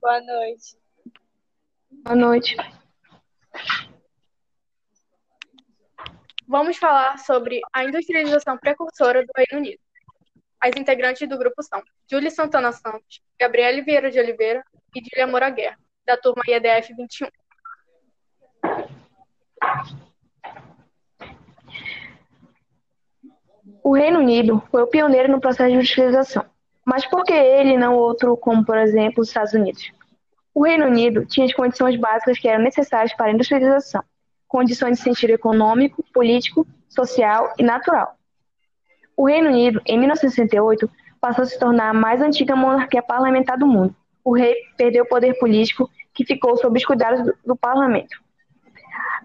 Boa noite. Boa noite. Vamos falar sobre a industrialização precursora do Reino Unido. As integrantes do grupo são Júlia Santana Santos, Gabriele Vieira de Oliveira e Dília Moura Guerra, da turma IEDF 21. O Reino Unido foi o pioneiro no processo de industrialização. Mas por que ele não outro, como por exemplo os Estados Unidos? O Reino Unido tinha as condições básicas que eram necessárias para a industrialização, condições de sentido econômico, político, social e natural. O Reino Unido, em 1968, passou a se tornar a mais antiga monarquia parlamentar do mundo. O rei perdeu o poder político, que ficou sob os cuidados do, do parlamento.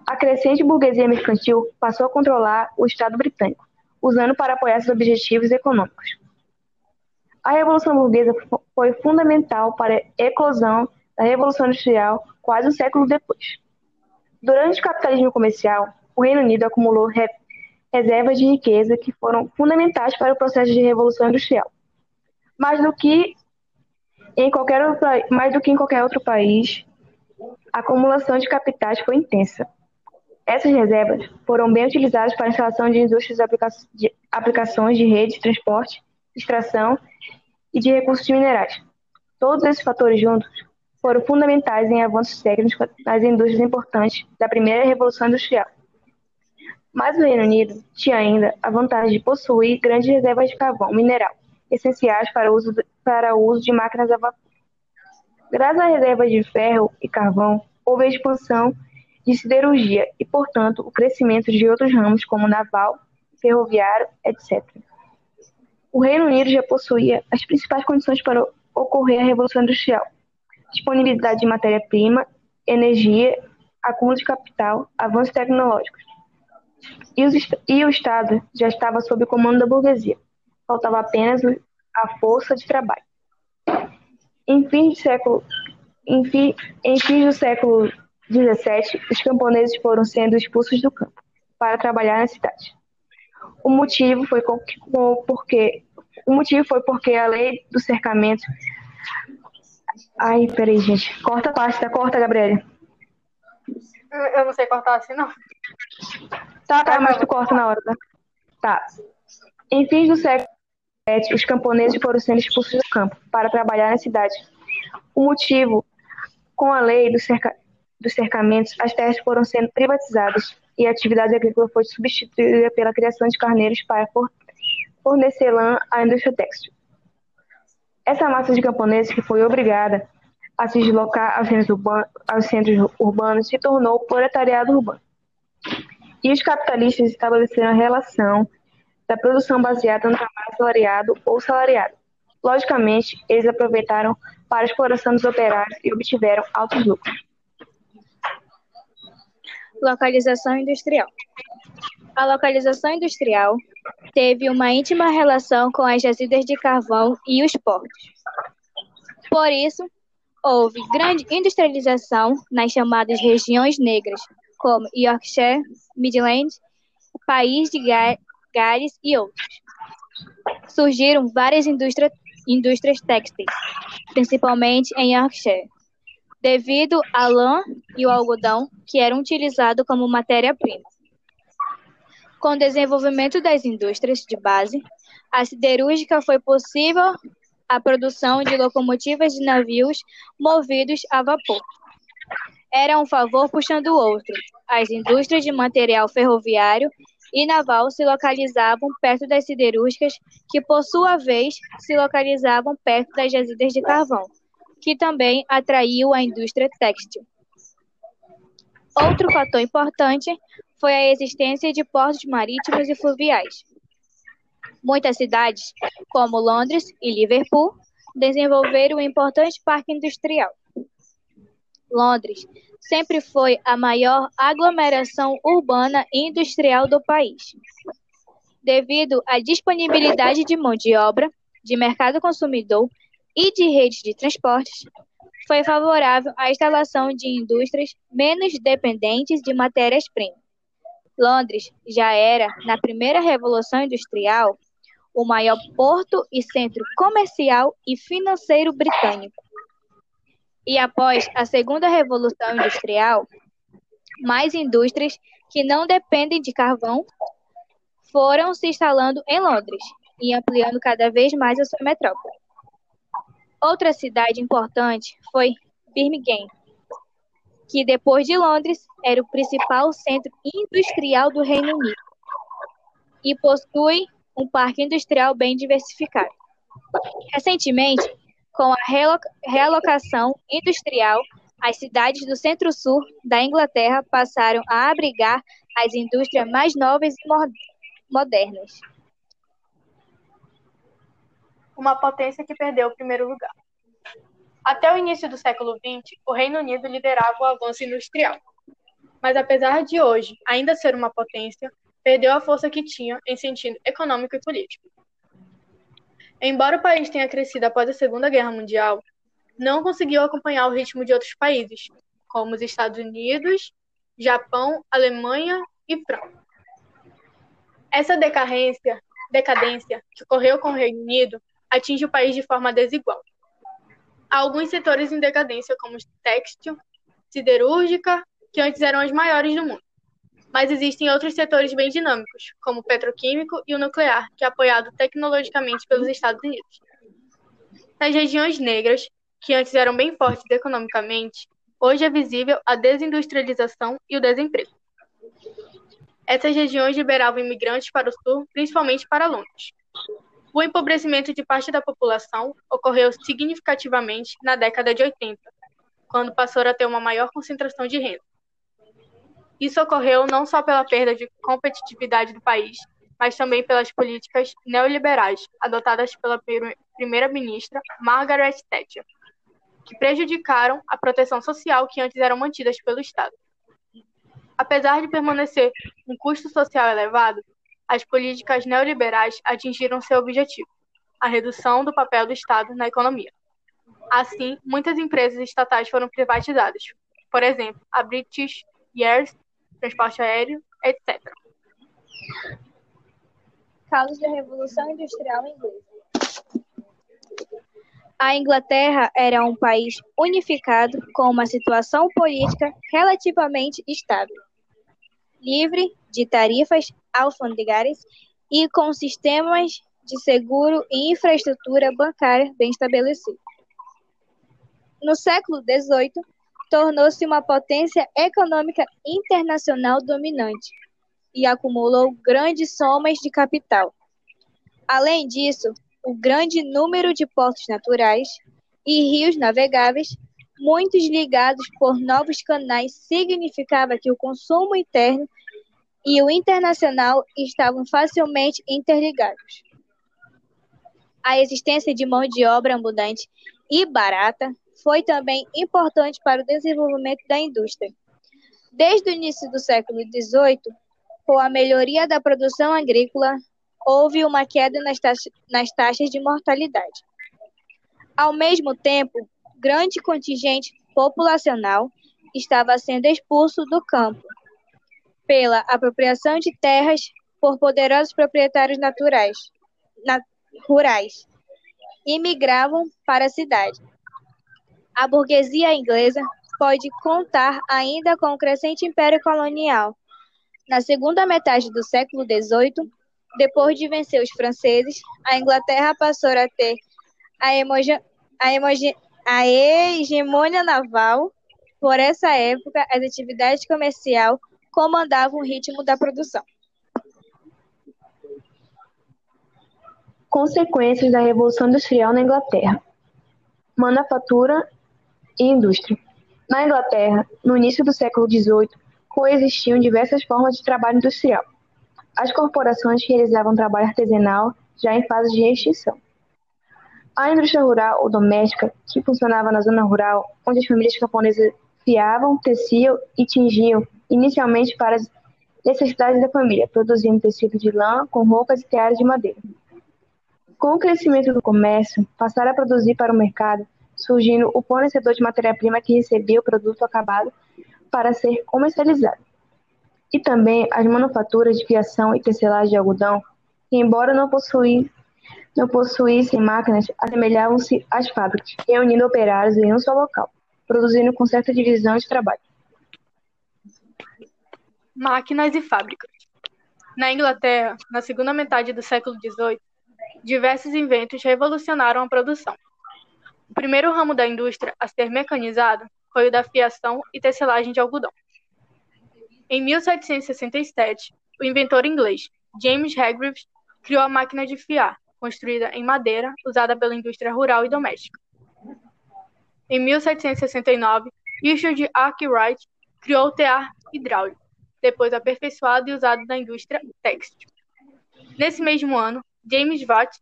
A crescente burguesia mercantil passou a controlar o Estado britânico, usando para apoiar seus objetivos econômicos. A Revolução Burguesa foi fundamental para a eclosão da Revolução Industrial quase um século depois. Durante o capitalismo comercial, o Reino Unido acumulou re reservas de riqueza que foram fundamentais para o processo de revolução industrial. Mais do que em qualquer outro, mais do que em qualquer outro país, a acumulação de capitais foi intensa. Essas reservas foram bem utilizadas para a instalação de indústrias de aplicações de rede de transporte, extração e de recursos minerais. Todos esses fatores juntos foram fundamentais em avanços técnicos nas indústrias importantes da primeira Revolução Industrial. Mas o Reino Unido tinha ainda a vantagem de possuir grandes reservas de carvão mineral, essenciais para o uso de, para o uso de máquinas a vapor. Graças às reservas de ferro e carvão, houve a expansão de siderurgia e, portanto, o crescimento de outros ramos como naval, ferroviário, etc. O Reino Unido já possuía as principais condições para ocorrer a Revolução Industrial: disponibilidade de matéria-prima, energia, acúmulo de capital, avanços tecnológicos. E, os, e o Estado já estava sob o comando da burguesia. Faltava apenas a força de trabalho. Em fim, de século, em, fi, em fins do século 17, os camponeses foram sendo expulsos do campo para trabalhar na cidade. O motivo foi porque o motivo foi porque a lei do cercamento Ai, peraí, gente. Corta a pasta, corta, Gabriele. Eu não sei cortar assim, não. Tá, tá, mas tu corta na hora, tá? Tá. Em fins do século XVII, os camponeses foram sendo expulsos do campo para trabalhar na cidade. O motivo, com a lei do cerca dos cercamentos, as terras foram sendo privatizadas e a atividade agrícola foi substituída pela criação de carneiros para fornecer lã à indústria têxtil. Essa massa de camponeses que foi obrigada a se deslocar aos centros, urbanos, aos centros urbanos se tornou proletariado urbano. E os capitalistas estabeleceram a relação da produção baseada no trabalho salariado ou salariado. Logicamente, eles aproveitaram para a exploração dos operários e obtiveram altos lucros. Localização industrial. A localização industrial teve uma íntima relação com as jazidas de carvão e os portos. Por isso, houve grande industrialização nas chamadas regiões negras, como Yorkshire, Midlands, País de Gales e outros. Surgiram várias indústrias, indústrias têxteis, principalmente em Yorkshire devido à lã e o algodão, que eram utilizados como matéria-prima. Com o desenvolvimento das indústrias de base, a siderúrgica foi possível a produção de locomotivas de navios movidos a vapor. Era um favor puxando o outro. As indústrias de material ferroviário e naval se localizavam perto das siderúrgicas, que, por sua vez, se localizavam perto das jazidas de carvão que também atraiu a indústria têxtil. Outro fator importante foi a existência de portos marítimos e fluviais. Muitas cidades, como Londres e Liverpool, desenvolveram um importante parque industrial. Londres sempre foi a maior aglomeração urbana e industrial do país. Devido à disponibilidade de mão de obra, de mercado consumidor e de redes de transportes, foi favorável à instalação de indústrias menos dependentes de matérias-primas. Londres já era, na primeira Revolução Industrial, o maior porto e centro comercial e financeiro britânico. E após a Segunda Revolução Industrial, mais indústrias que não dependem de carvão foram se instalando em Londres e ampliando cada vez mais a sua metrópole. Outra cidade importante foi Birmingham, que depois de Londres era o principal centro industrial do Reino Unido e possui um parque industrial bem diversificado. Recentemente, com a realocação industrial, as cidades do centro-sul da Inglaterra passaram a abrigar as indústrias mais novas e modernas. Uma potência que perdeu o primeiro lugar. Até o início do século XX, o Reino Unido liderava o avanço industrial. Mas apesar de hoje ainda ser uma potência, perdeu a força que tinha em sentido econômico e político. Embora o país tenha crescido após a Segunda Guerra Mundial, não conseguiu acompanhar o ritmo de outros países, como os Estados Unidos, Japão, Alemanha e França. Essa decadência, decadência que ocorreu com o Reino Unido atinge o país de forma desigual. Alguns setores em decadência, como têxtil, siderúrgica, que antes eram as maiores do mundo. Mas existem outros setores bem dinâmicos, como o petroquímico e o nuclear, que é apoiado tecnologicamente pelos Estados Unidos. Nas regiões negras, que antes eram bem fortes economicamente, hoje é visível a desindustrialização e o desemprego. Essas regiões liberavam imigrantes para o sul, principalmente para Londres. O empobrecimento de parte da população ocorreu significativamente na década de 80, quando passou a ter uma maior concentração de renda. Isso ocorreu não só pela perda de competitividade do país, mas também pelas políticas neoliberais adotadas pela primeira-ministra Margaret Thatcher, que prejudicaram a proteção social que antes eram mantidas pelo Estado. Apesar de permanecer um custo social elevado, as políticas neoliberais atingiram seu objetivo, a redução do papel do Estado na economia. Assim, muitas empresas estatais foram privatizadas, por exemplo, a British Airways, transporte aéreo, etc. Causas da Revolução Industrial Inglesa. A Inglaterra era um país unificado com uma situação política relativamente estável, livre de tarifas alfandegárias e com sistemas de seguro e infraestrutura bancária bem estabelecidos. No século XVIII, tornou-se uma potência econômica internacional dominante e acumulou grandes somas de capital. Além disso, o grande número de portos naturais e rios navegáveis, muitos ligados por novos canais, significava que o consumo interno e o internacional estavam facilmente interligados. A existência de mão de obra abundante e barata foi também importante para o desenvolvimento da indústria. Desde o início do século XVIII, com a melhoria da produção agrícola, houve uma queda nas, taxas, nas taxas de mortalidade. Ao mesmo tempo, grande contingente populacional estava sendo expulso do campo pela apropriação de terras por poderosos proprietários naturais, na, rurais e migravam para a cidade. A burguesia inglesa pode contar ainda com o crescente império colonial. Na segunda metade do século XVIII, depois de vencer os franceses, a Inglaterra passou a ter a, a, a hegemonia naval. Por essa época, as atividades comerciais comandavam o ritmo da produção. Consequências da Revolução Industrial na Inglaterra: Manufatura e indústria. Na Inglaterra, no início do século XVIII, coexistiam diversas formas de trabalho industrial as corporações realizavam trabalho artesanal já em fase de extinção. A indústria rural ou doméstica, que funcionava na zona rural, onde as famílias camponesas fiavam, teciam e tingiam, inicialmente para as necessidades da família, produzindo tecido de lã com roupas e teares de madeira. Com o crescimento do comércio, passaram a produzir para o mercado, surgindo o fornecedor de matéria-prima que recebia o produto acabado para ser comercializado e também as manufaturas de fiação e tecelagem de algodão, que, embora não possuíssem não possuíssem máquinas, assemelhavam-se às fábricas, reunindo operários em um só local, produzindo com certa divisão de trabalho. Máquinas e fábricas. Na Inglaterra, na segunda metade do século XVIII, diversos inventos revolucionaram a produção. O primeiro ramo da indústria a ser mecanizado foi o da fiação e tecelagem de algodão. Em 1767, o inventor inglês James Hargreaves criou a máquina de fiar, construída em madeira, usada pela indústria rural e doméstica. Em 1769, Richard Arkwright criou o tear hidráulico, depois aperfeiçoado e usado na indústria têxtil. Nesse mesmo ano, James Watt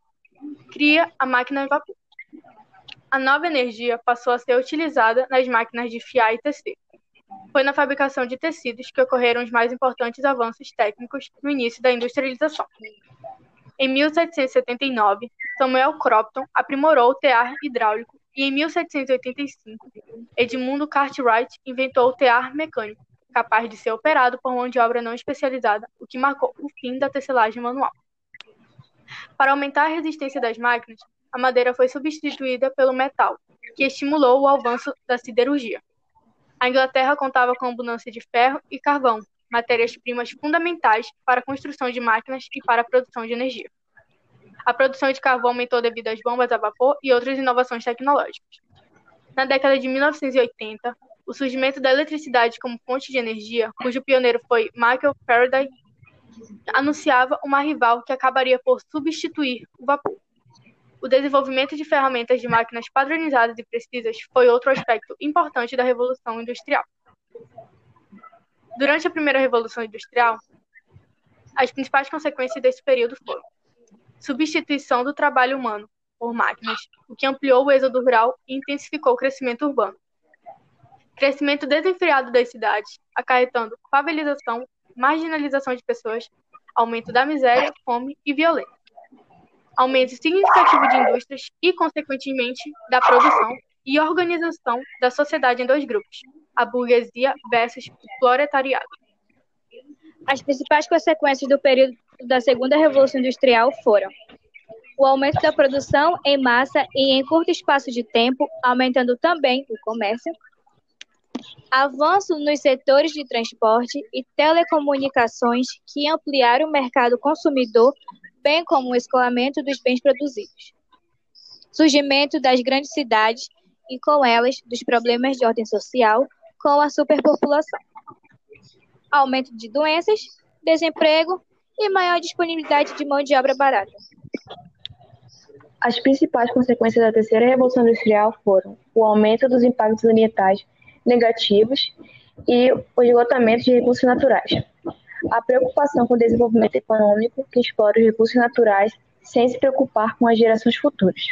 cria a máquina a vapor. A nova energia passou a ser utilizada nas máquinas de fiar e tecer. Foi na fabricação de tecidos que ocorreram os mais importantes avanços técnicos no início da industrialização. Em 1779, Samuel Crompton aprimorou o tear hidráulico e em 1785, Edmundo Cartwright inventou o tear mecânico, capaz de ser operado por mão de obra não especializada, o que marcou o fim da tecelagem manual. Para aumentar a resistência das máquinas, a madeira foi substituída pelo metal, que estimulou o avanço da siderurgia. A Inglaterra contava com abundância de ferro e carvão, matérias-primas fundamentais para a construção de máquinas e para a produção de energia. A produção de carvão aumentou devido às bombas a vapor e outras inovações tecnológicas. Na década de 1980, o surgimento da eletricidade como fonte de energia, cujo pioneiro foi Michael Faraday, anunciava uma rival que acabaria por substituir o vapor. O desenvolvimento de ferramentas de máquinas padronizadas e precisas foi outro aspecto importante da Revolução Industrial. Durante a primeira Revolução Industrial, as principais consequências desse período foram substituição do trabalho humano por máquinas, o que ampliou o êxodo rural e intensificou o crescimento urbano. Crescimento desenfreado das cidades, acarretando favelização, marginalização de pessoas, aumento da miséria, fome e violência aumento significativo de indústrias e, consequentemente, da produção e organização da sociedade em dois grupos, a burguesia versus o proletariado. As principais consequências do período da Segunda Revolução Industrial foram o aumento da produção em massa e em curto espaço de tempo, aumentando também o comércio, avanço nos setores de transporte e telecomunicações que ampliaram o mercado consumidor bem como o escoamento dos bens produzidos. Surgimento das grandes cidades e, com elas, dos problemas de ordem social, com a superpopulação. Aumento de doenças, desemprego e maior disponibilidade de mão de obra barata. As principais consequências da terceira revolução industrial foram o aumento dos impactos ambientais negativos e o esgotamento de recursos naturais a preocupação com o desenvolvimento econômico que explora os recursos naturais sem se preocupar com as gerações futuras.